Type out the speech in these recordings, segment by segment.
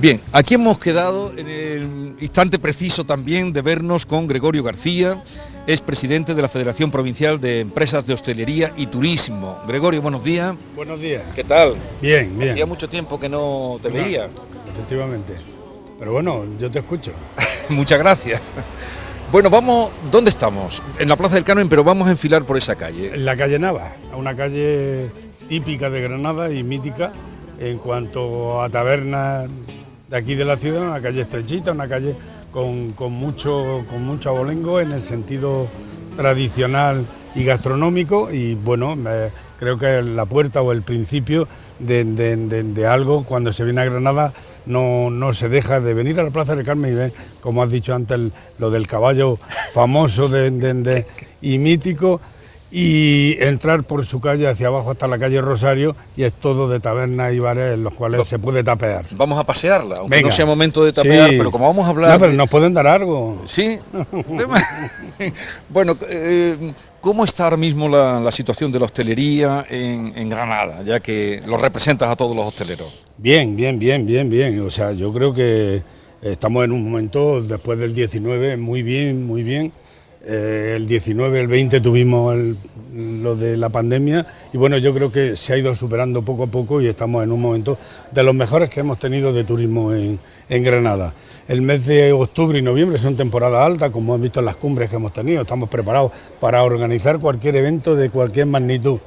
Bien, aquí hemos quedado en el instante preciso también de vernos con Gregorio García, es presidente de la Federación Provincial de Empresas de Hostelería y Turismo. Gregorio, buenos días. Buenos días. ¿Qué tal? Bien, bien. Hacía mucho tiempo que no te veía. efectivamente. Pero bueno, yo te escucho. Muchas gracias. Bueno, vamos, ¿dónde estamos? En la Plaza del Carmen, pero vamos a enfilar por esa calle. En la calle Nava, una calle típica de Granada y mítica en cuanto a tabernas de aquí de la ciudad, una calle estrechita, una calle con, mucho, con mucho abolengo en el sentido tradicional y gastronómico y bueno, creo que la puerta o el principio de, algo cuando se viene a Granada no, no, se deja de venir a la Plaza del Carmen y ver, como has dicho antes, lo del caballo famoso y mítico y entrar por su calle hacia abajo hasta la calle Rosario y es todo de tabernas y bares en los cuales se puede tapear. Vamos a pasearla, aunque no sea momento de tapear, pero como vamos a hablar... No, pero nos pueden dar algo. Sí. bueno, eh, ¿cómo está ahora mismo la, situación de la hostelería en, Granada, ya que lo representas a todos los hosteleros? Bien, bien, bien, bien, bien. O sea, yo creo que estamos en un momento, después del 19, muy bien, muy bien eh, el 19, el 20 tuvimos lo de la pandemia y bueno, yo creo que se ha ido superando poco a poco y estamos en un momento de los mejores que hemos tenido de turismo en, en Granada. El mes de octubre y noviembre son temporadas altas, como hemos visto en las cumbres que hemos tenido. Estamos preparados para organizar cualquier evento de cualquier magnitud.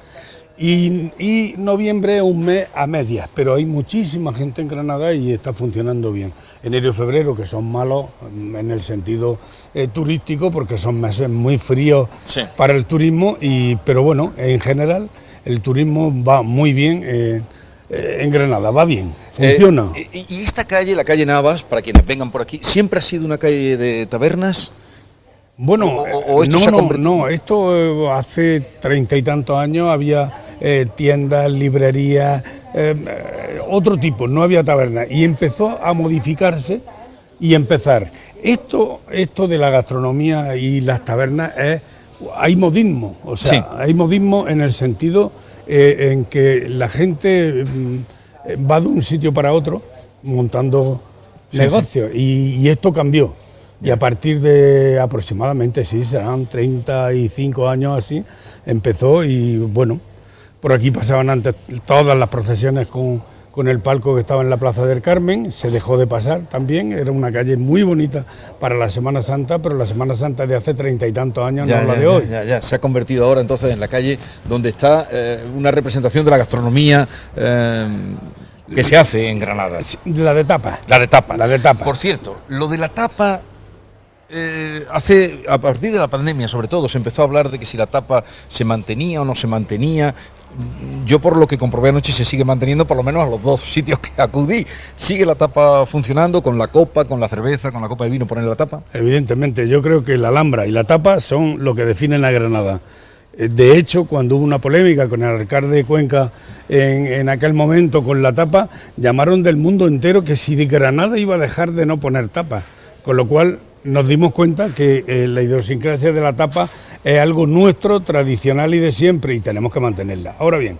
Y, noviembre es un mes a medias, pero hay muchísima gente en Granada y está funcionando bien. Enero y febrero, que son malos en el sentido eh, turístico, porque son meses muy fríos para el turismo, y, pero bueno, en general el turismo va muy bien. Eh, eh, en Granada, va bien, funciona. ¿Y esta calle, la calle Navas, para quienes vengan por aquí, siempre ha sido una calle de tabernas? Bueno, esto no, no, esto hace treinta y tantos años había eh, tiendas, librerías, eh, eh, otro tipo, no había taberna. Y empezó a modificarse y empezar. Esto, esto de la gastronomía y las tabernas es, hay modismo, o sea, hay modismo en el sentido en que la gente mm, va de un sitio para otro montando negocios Y, y esto cambió. Y a partir de aproximadamente, sí, serán 35 años así, empezó y bueno, por aquí pasaban antes todas las procesiones con, el palco que estaba en la Plaza del Carmen, se dejó de pasar también, era una calle muy bonita para la Semana Santa, pero la Semana Santa de hace treinta y tantos años, no la de hoy. Ya, ya, se ha convertido ahora entonces en la calle donde está eh, una representación de la gastronomía. Eh, que se hace en Granada. La de tapa. La de tapa. La de tapa. Por cierto, lo de la tapa eh, hace a partir de la pandemia sobre todo se empezó a hablar de que si la tapa se mantenía o no se mantenía yo por lo que comprobé anoche se sigue manteniendo por lo menos a los dos sitios que acudí. ¿Sigue la tapa funcionando con la copa, con la cerveza, con la copa de vino poner la tapa? Evidentemente, yo creo que la alhambra y la tapa son lo que definen a Granada. Eh, de hecho, cuando hubo una polémica con el alcalde de Cuenca en, aquel momento con la tapa, llamaron del mundo entero que si Granada iba a dejar de no poner tapa. Con lo cual nos dimos cuenta que eh, la idiosincrasia de la tapa es algo nuestro, tradicional y de siempre y tenemos que mantenerla. Ahora bien,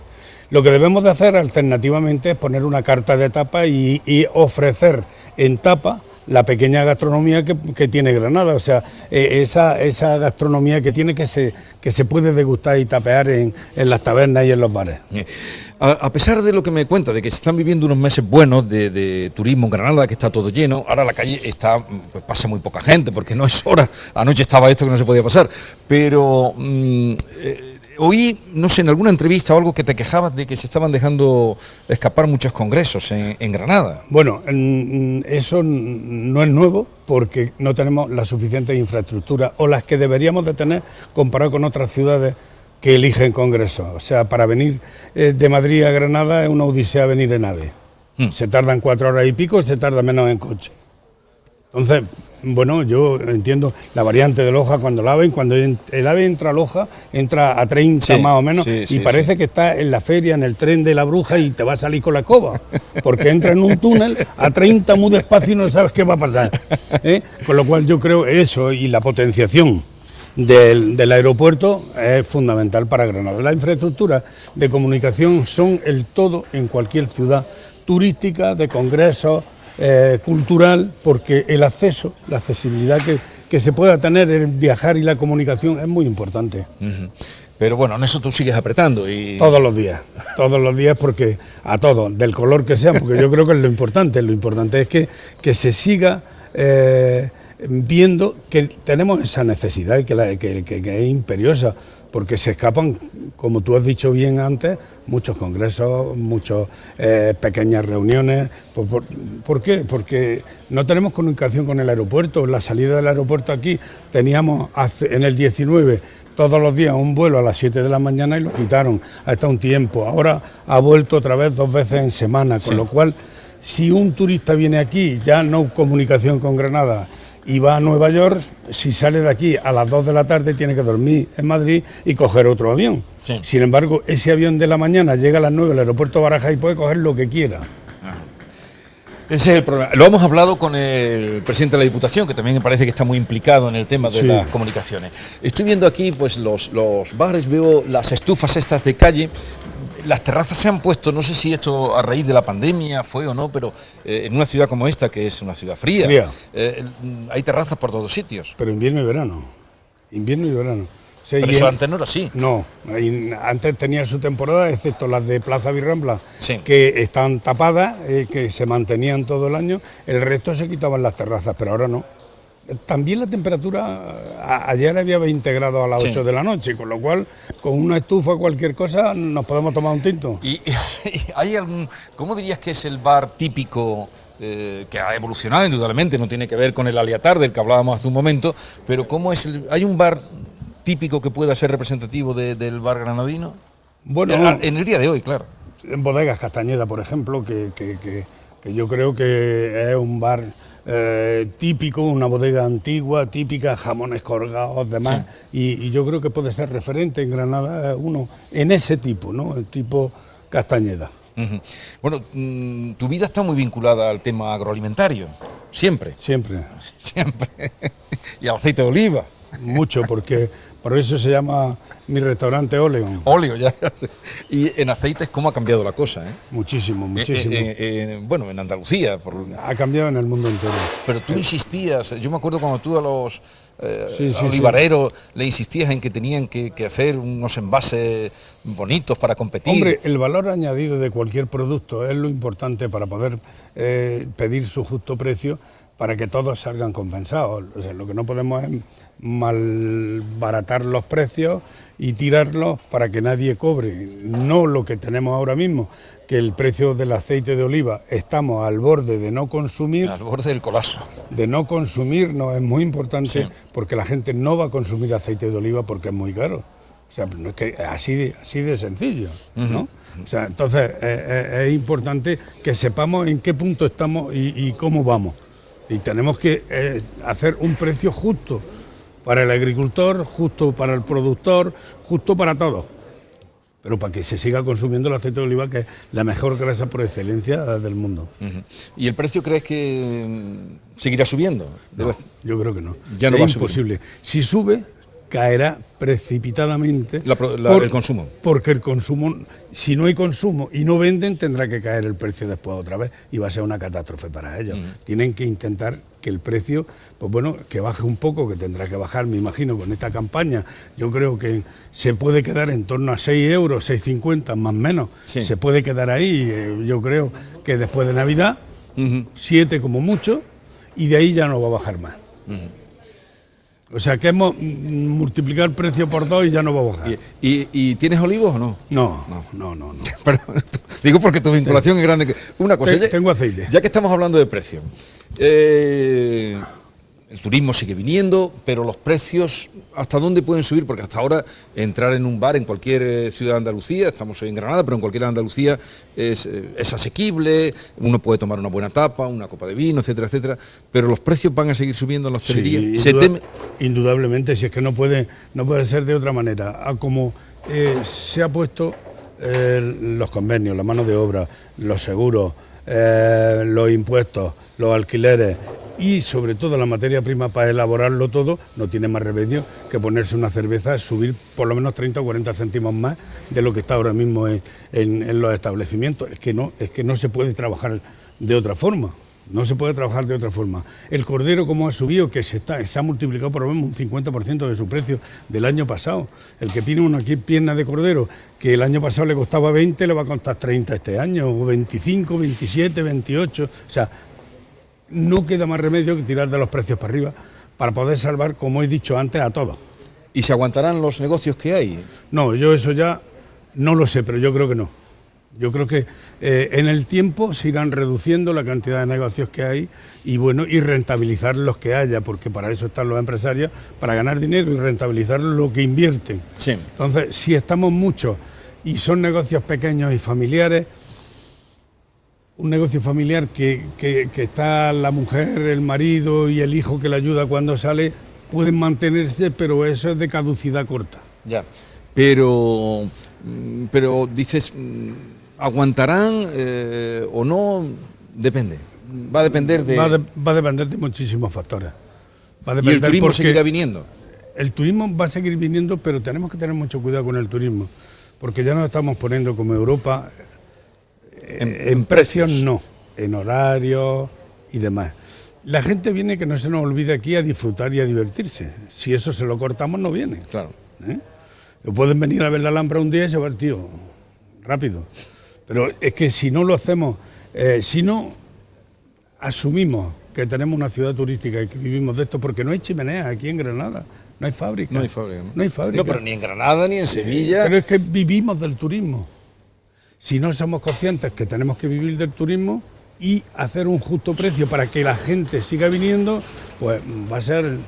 lo que debemos de hacer alternativamente es poner una carta de tapa y, ofrecer en tapa la pequeña gastronomía que, tiene Granada, o sea, e, esa, esa, gastronomía que tiene que se, que se puede degustar y tapear en, en las tabernas y en los bares. Eh, a, pesar de lo que me cuenta, de que se están viviendo unos meses buenos de, turismo en Granada, que está todo lleno, ahora la calle está, pues pasa muy poca gente, porque no es hora. Anoche estaba esto que no se podía pasar. Pero mm, eh, oí, no sé, en alguna entrevista o algo que te quejabas de que se estaban dejando escapar muchos congresos en, Granada. Bueno, eso no es nuevo porque no tenemos la suficiente infraestructura o las que deberíamos de tener comparado con otras ciudades que eligen Congreso. O sea, para venir eh, de Madrid a Granada es una odisea venir en AVE. Hmm. Se tardan cuatro horas y pico, se tarda menos en coche. Entonces, bueno, yo entiendo la variante de Loja cuando la ven, cuando el ave entra a Loja, entra a 30 más o menos, y parece que está en la feria, en el tren de la bruja y te va a salir con la coba, porque entra en un túnel a 30 muy despacio y no sabes qué va a pasar. ¿eh? Con lo cual yo creo eso y la potenciación del, aeropuerto es fundamental para Granada. Las infraestructuras de comunicación son el todo en cualquier ciudad turística, de congresos, eh, cultural, porque el acceso, la accesibilidad que, que, se pueda tener, el viajar y la comunicación es muy importante. Pero bueno, en eso tú sigues apretando y... Todos los días, todos los días porque a todos, del color que sea, porque yo creo que es lo importante, lo importante es que, que se siga eh, viendo que tenemos esa necesidad y que, que, es imperiosa, porque se escapan, como tú has dicho bien antes, muchos congresos, muchas eh, pequeñas reuniones. ¿Por, qué? Porque no tenemos comunicación con el aeropuerto. La salida del aeropuerto aquí teníamos en el 19 todos los días un vuelo a las 7 de la mañana y lo quitaron hasta un tiempo. Ahora ha vuelto otra vez dos veces en semana, con lo cual si un turista viene aquí, ya no comunicación con Granada, y va a Nueva York, si sale de aquí a las 2 de la tarde tiene que dormir en Madrid y coger otro avión. Sin embargo, ese avión de la mañana llega a las 9 al aeropuerto Baraja y puede coger lo que quiera. Ese es el problema. Lo hemos hablado con el presidente de la Diputación, que también me parece que está muy implicado en el tema de las comunicaciones. Estoy viendo aquí pues los, los bares, veo las estufas estas de calle. Las terrazas se han puesto, no sé si esto a raíz de la pandemia fue o no, pero eh, en una ciudad como esta, que es una ciudad fría, eh, hay terrazas por todos sitios. Pero invierno y verano. Invierno y verano. Pero eso antes no era así. No, antes tenía su temporada, excepto las de Plaza Virrambla, que están tapadas, eh, que se mantenían todo el año, el resto se quitaban las terrazas, pero ahora no. También la temperatura, ayer había 20 grados a las 8 de la noche, con lo cual con una estufa o cualquier cosa nos podemos tomar un tinto. ¿Y, hay algún, cómo dirías que es el bar típico eh, que ha evolucionado indudablemente, no tiene que ver con el aliatar del que hablábamos hace un momento, pero cómo es el, hay un bar típico que pueda ser representativo del bar granadino? Bueno, en, el día de hoy, claro. En Bodegas Castañeda, por ejemplo, que, yo creo que es un bar eh, típico, una bodega antigua, típica, jamones colgados, demás, y, yo creo que puede ser referente en Granada uno en ese tipo, ¿no? El tipo Castañeda. Bueno, mm, tu vida está muy vinculada al tema agroalimentario, siempre. Siempre. Siempre. y al aceite de oliva. Mucho, porque por eso se llama mi restaurante Oleon. Óleo, ya. Y en aceites, ¿cómo ha cambiado la cosa? Eh? Muchísimo, eh, muchísimo. Eh, bueno, en Andalucía. Ha cambiado en el mundo entero. Pero tú insistías, yo me acuerdo cuando tú a los olivareros le insistías en que tenían que, hacer unos envases bonitos para competir. Hombre, el valor añadido de cualquier producto es lo importante para poder pedir su justo precio para que todos salgan compensados. O sea, lo que no podemos es malbaratar los precios y tirarlos para que nadie cobre. No lo que tenemos ahora mismo, que el precio del aceite de oliva estamos al borde de no consumir. Al borde del colapso. De no consumir no es muy importante porque la gente no va a consumir aceite de oliva porque es muy caro. O sea, no es que así de, así de sencillo, ¿no? O sea, entonces eh, eh, es importante que sepamos en qué punto estamos y cómo vamos. Y tenemos que eh, hacer un precio justo para el agricultor, justo para el productor, justo para todos. Pero para que se siga consumiendo el aceite de oliva, que es la mejor grasa por excelencia del mundo. ¿Y el precio crees que mm, seguirá subiendo? yo creo que no. Ya no es va imposible. Si sube, caerá precipitadamente el consumo. Porque el consumo, si no hay consumo y no venden, tendrá que caer el precio después otra vez y va a ser una catástrofe para ellos. Mm. Tienen que intentar que el precio, pues bueno, que baje un poco, que tendrá que bajar, me imagino, con esta campaña. Yo creo que se puede quedar en torno a 6 euros, 6,50 más o menos. Se puede quedar ahí, eh, yo creo que después de Navidad, 7 como mucho, y de ahí ya no va a bajar más. O sea, que hemos multiplicado el precio por dos y ya no va a bajar. ¿Y, tienes olivos o no? No, no, no, no. digo porque tu vinculación es grande. Una cosa, tengo aceite. Ya que estamos hablando de precio, eh, el turismo sigue viniendo, pero los precios, ¿hasta dónde pueden subir? Porque hasta ahora entrar en un bar en cualquier eh, ciudad de Andalucía, estamos en Granada, pero en cualquier Andalucía es, eh, es, asequible, uno puede tomar una buena tapa, una copa de vino, etcétera, etcétera, pero los precios van a seguir subiendo en la hostelería. ¿Se Indudablemente, si es que no puede, no puede ser de otra manera. A como eh, se ha puesto los convenios, la mano de obra, los seguros, los impuestos, los alquileres, y sobre todo la materia prima para elaborarlo todo, no tiene más remedio que ponerse una cerveza, subir por lo menos 30 o 40 céntimos más de lo que está ahora mismo en, los establecimientos. Es que, no, es que no se puede trabajar de otra forma. No se puede trabajar de otra forma. El cordero, como ha subido, que se, está, se ha multiplicado por lo menos un 50% de su precio del año pasado. El que tiene una pierna de cordero, que el año pasado le costaba 20, le va a costar 30 este año, o 25, 27, 28. O sea, no queda más remedio que tirar de los precios para arriba para poder salvar, como he dicho antes, a todos. ¿Y se aguantarán los negocios que hay? No, yo eso ya no lo sé, pero yo creo que no. Yo creo que eh, en el tiempo se irán reduciendo la cantidad de negocios que hay y bueno y rentabilizar los que haya, porque para eso están los empresarios, para ganar dinero y rentabilizar lo que invierten. Entonces, si estamos muchos y son negocios pequeños y familiares, un negocio familiar que, que, está la mujer, el marido y el hijo que le ayuda cuando sale, pueden mantenerse, pero eso es de caducidad corta. Ya, pero, mm, pero dices ¿Aguantarán eh, o no? Depende. Va a depender de... Va, a depender de muchísimos factores. Va a ¿Y el turismo seguirá viniendo? El turismo va a seguir viniendo, pero tenemos que tener mucho cuidado con el turismo, porque ya nos estamos poniendo como Europa eh, en, precios no, en horarios y demás. La gente viene que no se nos olvide aquí a disfrutar y a divertirse. Si eso se lo cortamos, no viene. Claro. ¿Eh? Pueden venir a ver la Alhambra un día y el tío rápido. Pero es que si no lo hacemos, eh, si no asumimos que tenemos una ciudad turística y que vivimos de esto, porque no hay chimeneas aquí en Granada, no hay fábrica. No hay fábrica. No, hay fábrica. No, pero ni en Granada ni en Sevilla. pero es que vivimos del turismo. Si no somos conscientes que tenemos que vivir del turismo y hacer un justo precio para que la gente siga viniendo, pues va a ser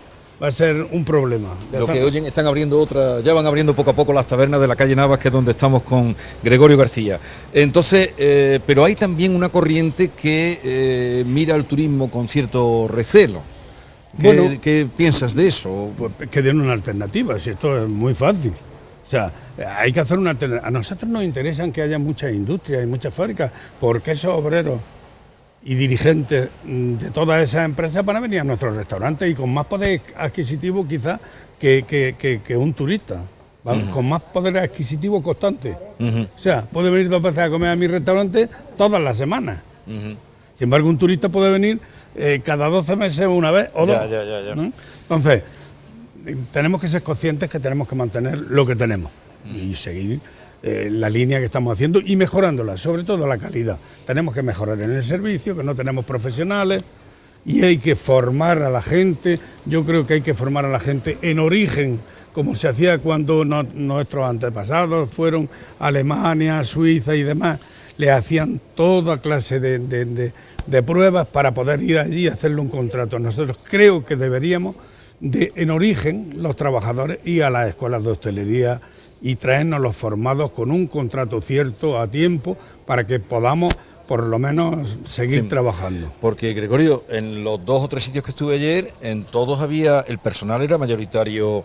va a ser un problema. Lo que oyen, están abriendo otra, ya van abriendo poco a poco las tabernas de la calle Navas, que es donde estamos con Gregorio García. Entonces, eh, pero hay también una corriente que eh, mira al turismo con cierto recelo. ¿Qué, bueno, ¿qué piensas de eso? Pues que den una alternativa, si esto es muy fácil. O sea, hay que hacer una. A nosotros nos interesan que haya muchas industrias y muchas fábricas, porque esos obreros y dirigentes mm, de todas esas empresas van a venir a nuestros restaurantes y con más poder adquisitivo quizás que, un turista, con más poder adquisitivo constante. O sea, puede venir dos veces a comer a mi restaurante todas las semanas. Sin embargo, un turista puede venir eh, cada 12 meses una vez o dos. Entonces, tenemos que ser conscientes que tenemos que mantener lo que tenemos y seguir eh, la línea que estamos haciendo y mejorándola, sobre todo la calidad. Tenemos que mejorar en el servicio, que no tenemos profesionales y hay que formar a la gente. Yo creo que hay que formar a la gente en origen, como se hacía cuando nuestros antepasados fueron a Alemania, Suiza y demás. Le hacían toda clase de, de pruebas para poder ir allí y hacerle un contrato. Nosotros creo que deberíamos de, en origen, los trabajadores ir a las escuelas de hostelería, y traernos los formados con un contrato cierto a tiempo para que podamos por lo menos seguir trabajando. Porque Gregorio, en los dos o tres sitios que estuve ayer, en todos había, el personal era mayoritario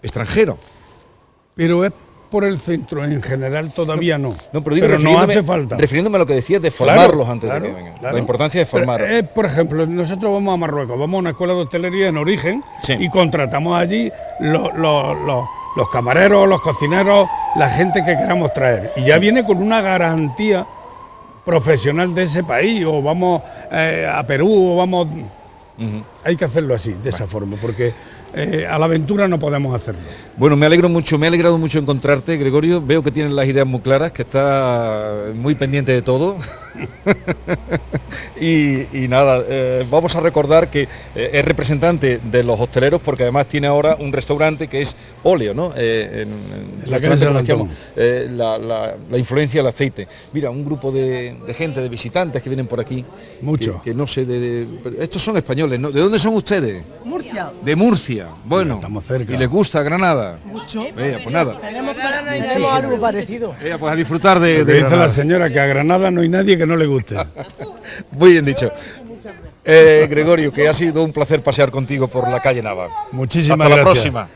extranjero. Pero es por el centro, en general todavía no. No, pero, no hace falta. Refiriéndome a lo que decías de formarlos antes de que vengan. La importancia de formar. por ejemplo, nosotros vamos a Marruecos, vamos a una escuela de hostelería en origen y contratamos allí los los camareros, los cocineros, la gente que queramos traer. Y ya viene con una garantía profesional de ese país, o vamos eh, a Perú, o vamos... Hay que hacerlo así, de esa forma, porque eh, a la aventura no podemos hacerlo. Bueno, me alegro mucho, me ha alegrado mucho encontrarte, Gregorio. Veo que tienes las ideas muy claras, que está muy pendiente de todo. y, nada, eh, vamos a recordar que eh, es representante de los hosteleros porque además tiene ahora un restaurante que es óleo, ¿no? en, la, la, influencia del aceite. Mira, un grupo de, gente, de visitantes que vienen por aquí. Mucho. Que, no sé, de, estos son españoles, ¿no? ¿De dónde son ustedes? Murcia. De Murcia. Bueno, estamos cerca. ¿y les gusta Granada? Mucho. pues nada. Tenemos, algo parecido. pues a disfrutar de. dice la señora que a Granada no hay nadie que no le guste. Muy bien dicho. Eh, Gregorio, que ha sido un placer pasear contigo por la calle Nava. Muchísimas Hasta la próxima.